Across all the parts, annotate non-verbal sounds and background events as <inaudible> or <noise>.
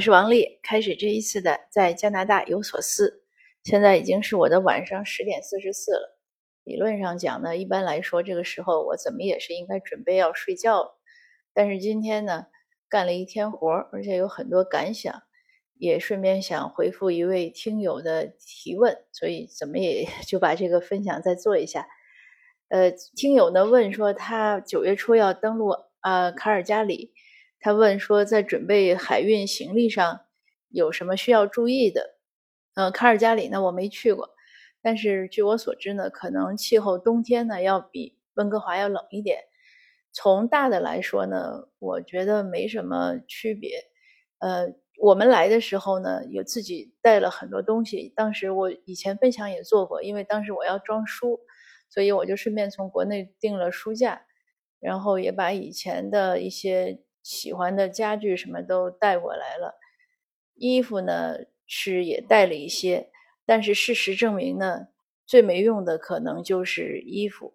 我是王丽，开始这一次的在加拿大有所思。现在已经是我的晚上十点四十四了。理论上讲呢，一般来说这个时候我怎么也是应该准备要睡觉了。但是今天呢，干了一天活，而且有很多感想，也顺便想回复一位听友的提问，所以怎么也 <laughs> 就把这个分享再做一下。呃，听友呢问说他九月初要登陆呃卡尔加里。他问说，在准备海运行李上有什么需要注意的？呃，卡尔加里呢，我没去过，但是据我所知呢，可能气候冬天呢要比温哥华要冷一点。从大的来说呢，我觉得没什么区别。呃，我们来的时候呢，有自己带了很多东西。当时我以前分享也做过，因为当时我要装书，所以我就顺便从国内订了书架，然后也把以前的一些。喜欢的家具什么都带过来了，衣服呢是也带了一些，但是事实证明呢，最没用的可能就是衣服，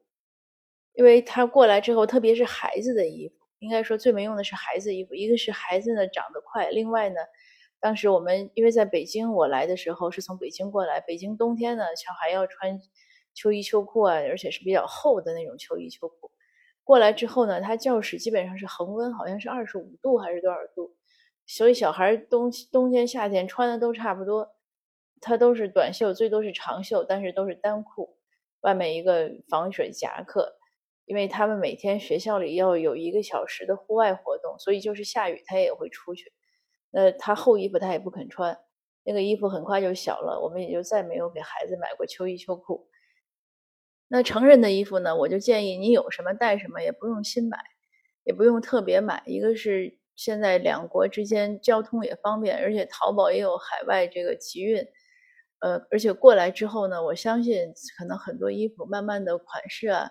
因为他过来之后，特别是孩子的衣服，应该说最没用的是孩子衣服。一个是孩子呢长得快，另外呢，当时我们因为在北京，我来的时候是从北京过来，北京冬天呢，小孩要穿秋衣秋裤啊，而且是比较厚的那种秋衣秋裤。过来之后呢，他教室基本上是恒温，好像是二十五度还是多少度，所以小孩冬冬天夏天穿的都差不多，他都是短袖，最多是长袖，但是都是单裤，外面一个防水夹克，因为他们每天学校里要有一个小时的户外活动，所以就是下雨他也会出去，那他厚衣服他也不肯穿，那个衣服很快就小了，我们也就再没有给孩子买过秋衣秋裤。那成人的衣服呢？我就建议你有什么带什么，也不用新买，也不用特别买。一个是现在两国之间交通也方便，而且淘宝也有海外这个集运，呃，而且过来之后呢，我相信可能很多衣服慢慢的款式啊，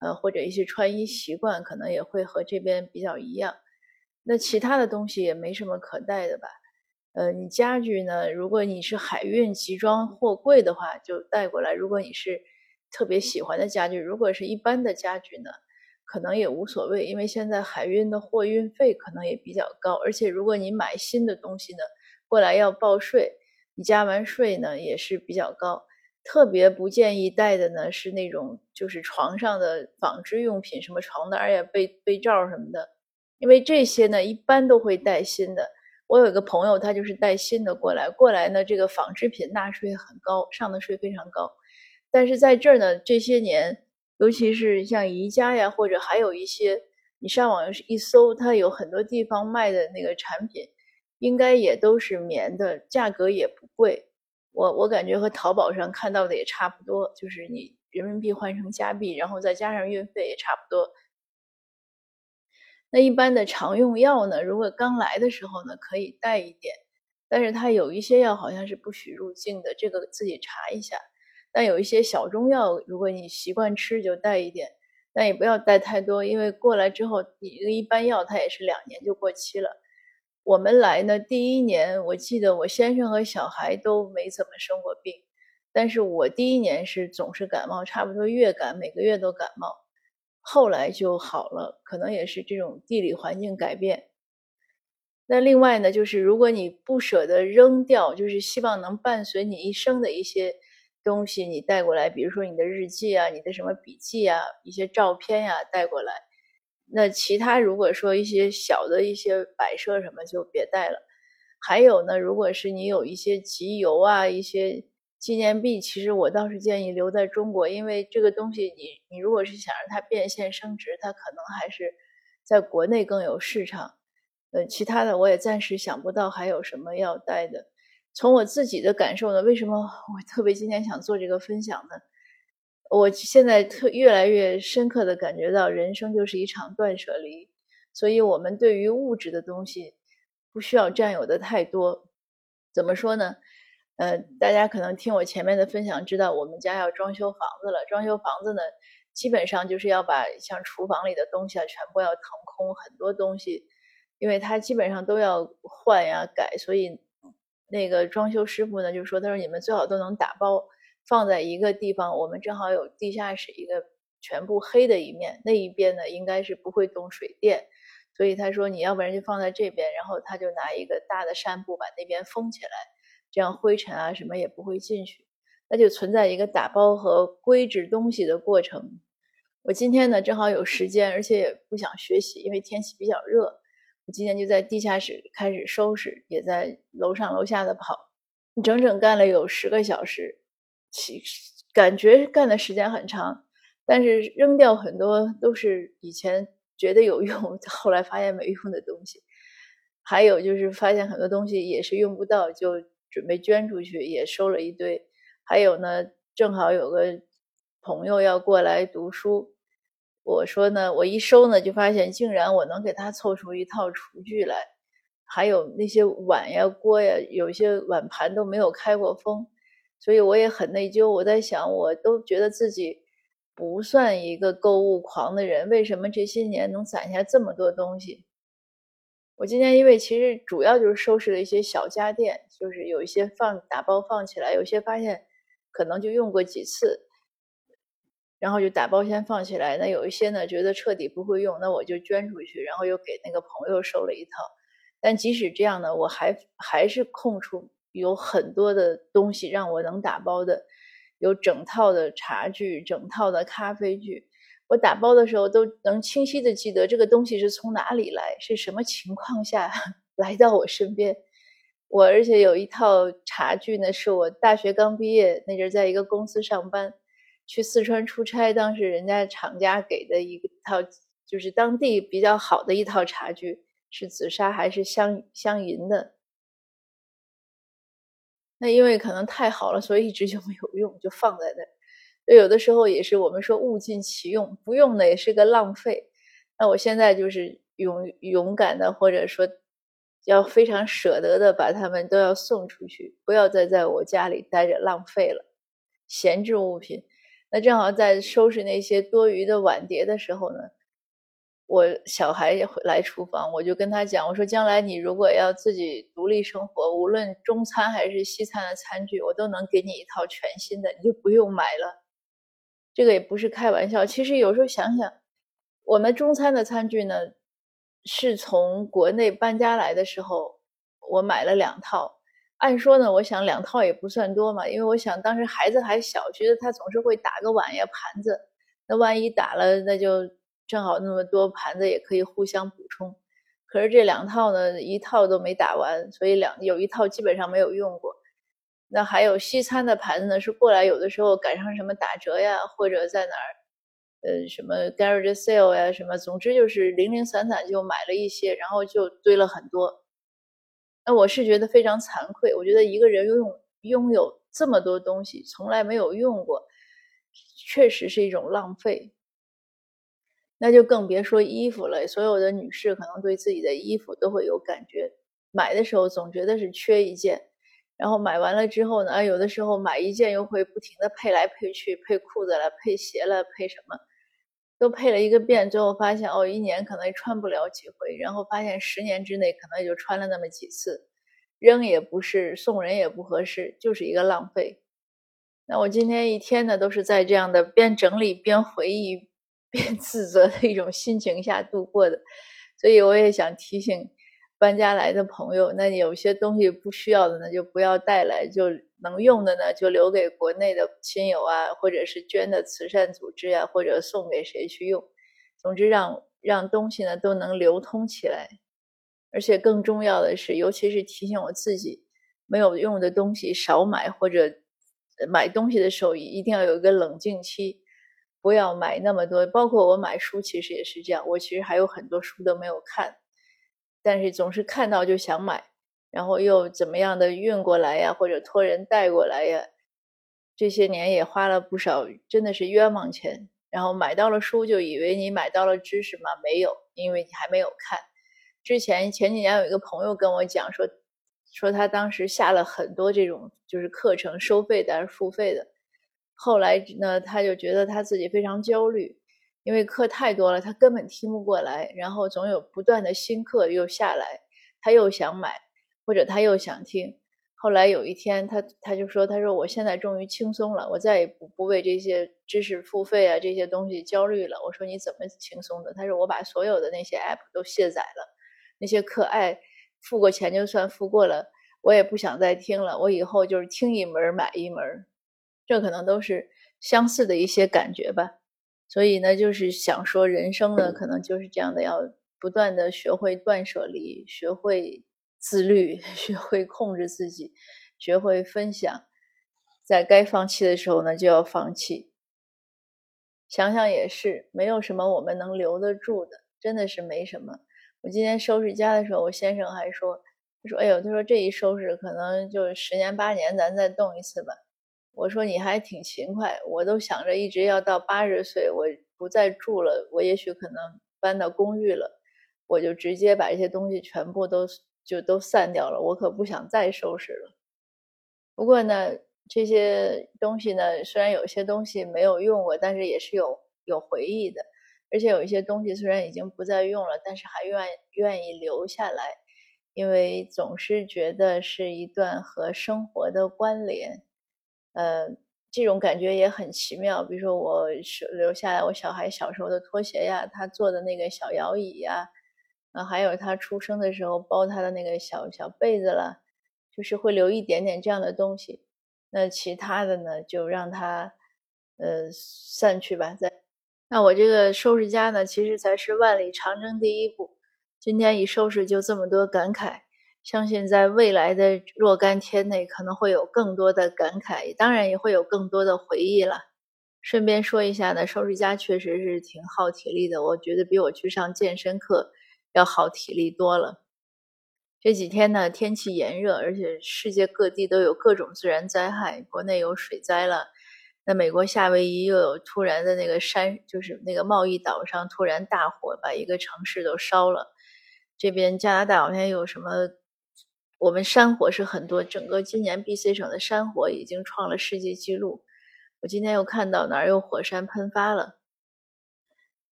呃，或者一些穿衣习惯可能也会和这边比较一样。那其他的东西也没什么可带的吧？呃，你家具呢？如果你是海运集装货柜的话，就带过来；如果你是特别喜欢的家具，如果是一般的家具呢，可能也无所谓，因为现在海运的货运费可能也比较高，而且如果你买新的东西呢，过来要报税，你加完税呢也是比较高。特别不建议带的呢是那种就是床上的纺织用品，什么床单呀、被被罩什么的，因为这些呢一般都会带新的。我有一个朋友，他就是带新的过来，过来呢这个纺织品纳税很高，上的税非常高。但是在这儿呢，这些年，尤其是像宜家呀，或者还有一些，你上网一搜，它有很多地方卖的那个产品，应该也都是棉的，价格也不贵。我我感觉和淘宝上看到的也差不多，就是你人民币换成加币，然后再加上运费也差不多。那一般的常用药呢，如果刚来的时候呢，可以带一点，但是它有一些药好像是不许入境的，这个自己查一下。但有一些小中药，如果你习惯吃，就带一点，但也不要带太多，因为过来之后，你一般药它也是两年就过期了。我们来呢，第一年我记得我先生和小孩都没怎么生过病，但是我第一年是总是感冒，差不多月感，每个月都感冒，后来就好了，可能也是这种地理环境改变。那另外呢，就是如果你不舍得扔掉，就是希望能伴随你一生的一些。东西你带过来，比如说你的日记啊，你的什么笔记啊，一些照片呀带过来。那其他如果说一些小的一些摆设什么就别带了。还有呢，如果是你有一些集邮啊，一些纪念币，其实我倒是建议留在中国，因为这个东西你你如果是想让它变现升值，它可能还是在国内更有市场。呃，其他的我也暂时想不到还有什么要带的。从我自己的感受呢，为什么我特别今天想做这个分享呢？我现在特越来越深刻的感觉到，人生就是一场断舍离，所以我们对于物质的东西不需要占有的太多。怎么说呢？呃，大家可能听我前面的分享，知道我们家要装修房子了。装修房子呢，基本上就是要把像厨房里的东西啊，全部要腾空，很多东西，因为它基本上都要换呀改，所以。那个装修师傅呢，就说：“他说你们最好都能打包放在一个地方。我们正好有地下室一个全部黑的一面，那一边呢应该是不会动水电，所以他说你要不然就放在这边，然后他就拿一个大的扇布把那边封起来，这样灰尘啊什么也不会进去。那就存在一个打包和归置东西的过程。我今天呢正好有时间，而且也不想学习，因为天气比较热。今天就在地下室开始收拾，也在楼上楼下的跑，整整干了有十个小时，其实感觉干的时间很长，但是扔掉很多都是以前觉得有用，<laughs> 后来发现没用的东西。还有就是发现很多东西也是用不到，就准备捐出去，也收了一堆。还有呢，正好有个朋友要过来读书，我说呢，我一收呢，就发现竟然我能给他凑出一套厨具来，还有那些碗呀、锅呀，有些碗盘都没有开过封，所以我也很内疚。我在想，我都觉得自己不算一个购物狂的人，为什么这些年能攒下这么多东西？我今天因为其实主要就是收拾了一些小家电，就是有一些放打包放起来，有些发现。可能就用过几次，然后就打包先放起来。那有一些呢，觉得彻底不会用，那我就捐出去，然后又给那个朋友收了一套。但即使这样呢，我还还是空出有很多的东西让我能打包的，有整套的茶具，整套的咖啡具。我打包的时候都能清晰的记得这个东西是从哪里来，是什么情况下 <laughs> 来到我身边。我而且有一套茶具呢，是我大学刚毕业那阵在一个公司上班，去四川出差，当时人家厂家给的一套，就是当地比较好的一套茶具，是紫砂还是镶镶银的。那因为可能太好了，所以一直就没有用，就放在那。有的时候也是我们说物尽其用，不用的也是个浪费。那我现在就是勇勇敢的，或者说。要非常舍得的把它们都要送出去，不要再在我家里待着浪费了，闲置物品。那正好在收拾那些多余的碗碟的时候呢，我小孩也来厨房，我就跟他讲，我说将来你如果要自己独立生活，无论中餐还是西餐的餐具，我都能给你一套全新的，你就不用买了。这个也不是开玩笑，其实有时候想想，我们中餐的餐具呢。是从国内搬家来的时候，我买了两套。按说呢，我想两套也不算多嘛，因为我想当时孩子还小，觉得他总是会打个碗呀、盘子。那万一打了，那就正好那么多盘子也可以互相补充。可是这两套呢，一套都没打完，所以两有一套基本上没有用过。那还有西餐的盘子呢，是过来有的时候赶上什么打折呀，或者在哪儿。呃，什么 garage sale 呀，什么，总之就是零零散散就买了一些，然后就堆了很多。那我是觉得非常惭愧，我觉得一个人拥有拥有这么多东西，从来没有用过，确实是一种浪费。那就更别说衣服了，所有的女士可能对自己的衣服都会有感觉，买的时候总觉得是缺一件。然后买完了之后呢，有的时候买一件又会不停的配来配去，配裤子了，配鞋了，配什么，都配了一个遍，最后发现哦，一年可能也穿不了几回，然后发现十年之内可能也就穿了那么几次，扔也不是，送人也不合适，就是一个浪费。那我今天一天呢，都是在这样的边整理边回忆边自责的一种心情下度过的，所以我也想提醒。搬家来的朋友，那有些东西不需要的呢，就不要带来；就能用的呢，就留给国内的亲友啊，或者是捐的慈善组织呀，或者送给谁去用。总之，让让东西呢都能流通起来。而且更重要的是，尤其是提醒我自己，没有用的东西少买，或者买东西的时候一定要有一个冷静期，不要买那么多。包括我买书，其实也是这样。我其实还有很多书都没有看。但是总是看到就想买，然后又怎么样的运过来呀，或者托人带过来呀，这些年也花了不少，真的是冤枉钱。然后买到了书，就以为你买到了知识吗？没有，因为你还没有看。之前前几年有一个朋友跟我讲说，说他当时下了很多这种就是课程，收费的还是付费的。后来呢，他就觉得他自己非常焦虑。因为课太多了，他根本听不过来，然后总有不断的新课又下来，他又想买，或者他又想听。后来有一天，他他就说：“他说我现在终于轻松了，我再也不不为这些知识付费啊这些东西焦虑了。”我说：“你怎么轻松的？”他说：“我把所有的那些 app 都卸载了，那些课爱付过钱就算付过了，我也不想再听了。我以后就是听一门买一门，这可能都是相似的一些感觉吧。所以呢，就是想说，人生呢，可能就是这样的，要不断的学会断舍离，学会。”自律，<laughs> 学会控制自己，学会分享，在该放弃的时候呢，就要放弃。想想也是，没有什么我们能留得住的，真的是没什么。我今天收拾家的时候，我先生还说：“他说，哎呦，他说这一收拾，可能就十年八年，咱再动一次吧。”我说：“你还挺勤快，我都想着一直要到八十岁，我不再住了，我也许可能搬到公寓了，我就直接把这些东西全部都。”就都散掉了，我可不想再收拾了。不过呢，这些东西呢，虽然有些东西没有用过，但是也是有有回忆的。而且有一些东西虽然已经不再用了，但是还愿愿意留下来，因为总是觉得是一段和生活的关联。呃，这种感觉也很奇妙。比如说，我是留下来我小孩小时候的拖鞋呀，他坐的那个小摇椅呀。啊，还有他出生的时候包他的那个小小被子了，就是会留一点点这样的东西。那其他的呢，就让他呃散去吧。在那我这个收拾家呢，其实才是万里长征第一步。今天一收拾就这么多感慨，相信在未来的若干天内可能会有更多的感慨，当然也会有更多的回忆了。顺便说一下呢，收拾家确实是挺耗体力的，我觉得比我去上健身课。要耗体力多了。这几天呢，天气炎热，而且世界各地都有各种自然灾害。国内有水灾了，那美国夏威夷又有突然的那个山，就是那个贸易岛上突然大火，把一个城市都烧了。这边加拿大好像有什么，我们山火是很多，整个今年 B.C 省的山火已经创了世界纪录。我今天又看到哪儿有火山喷发了。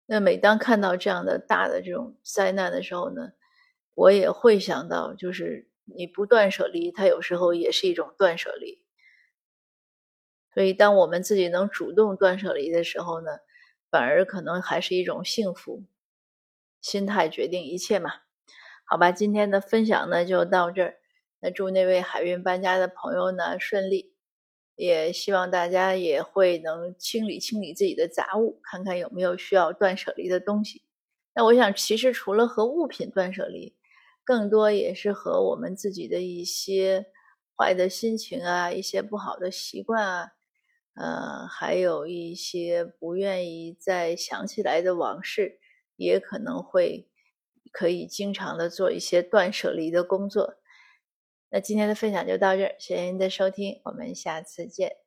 那每当看到这样的大的这种灾难的时候呢，我也会想到，就是你不断舍离，它有时候也是一种断舍离。所以，当我们自己能主动断舍离的时候呢，反而可能还是一种幸福。心态决定一切嘛，好吧，今天的分享呢就到这儿。那祝那位海运搬家的朋友呢顺利。也希望大家也会能清理清理自己的杂物，看看有没有需要断舍离的东西。那我想，其实除了和物品断舍离，更多也是和我们自己的一些坏的心情啊，一些不好的习惯啊，呃，还有一些不愿意再想起来的往事，也可能会可以经常的做一些断舍离的工作。那今天的分享就到这儿，谢谢您的收听，我们下次见。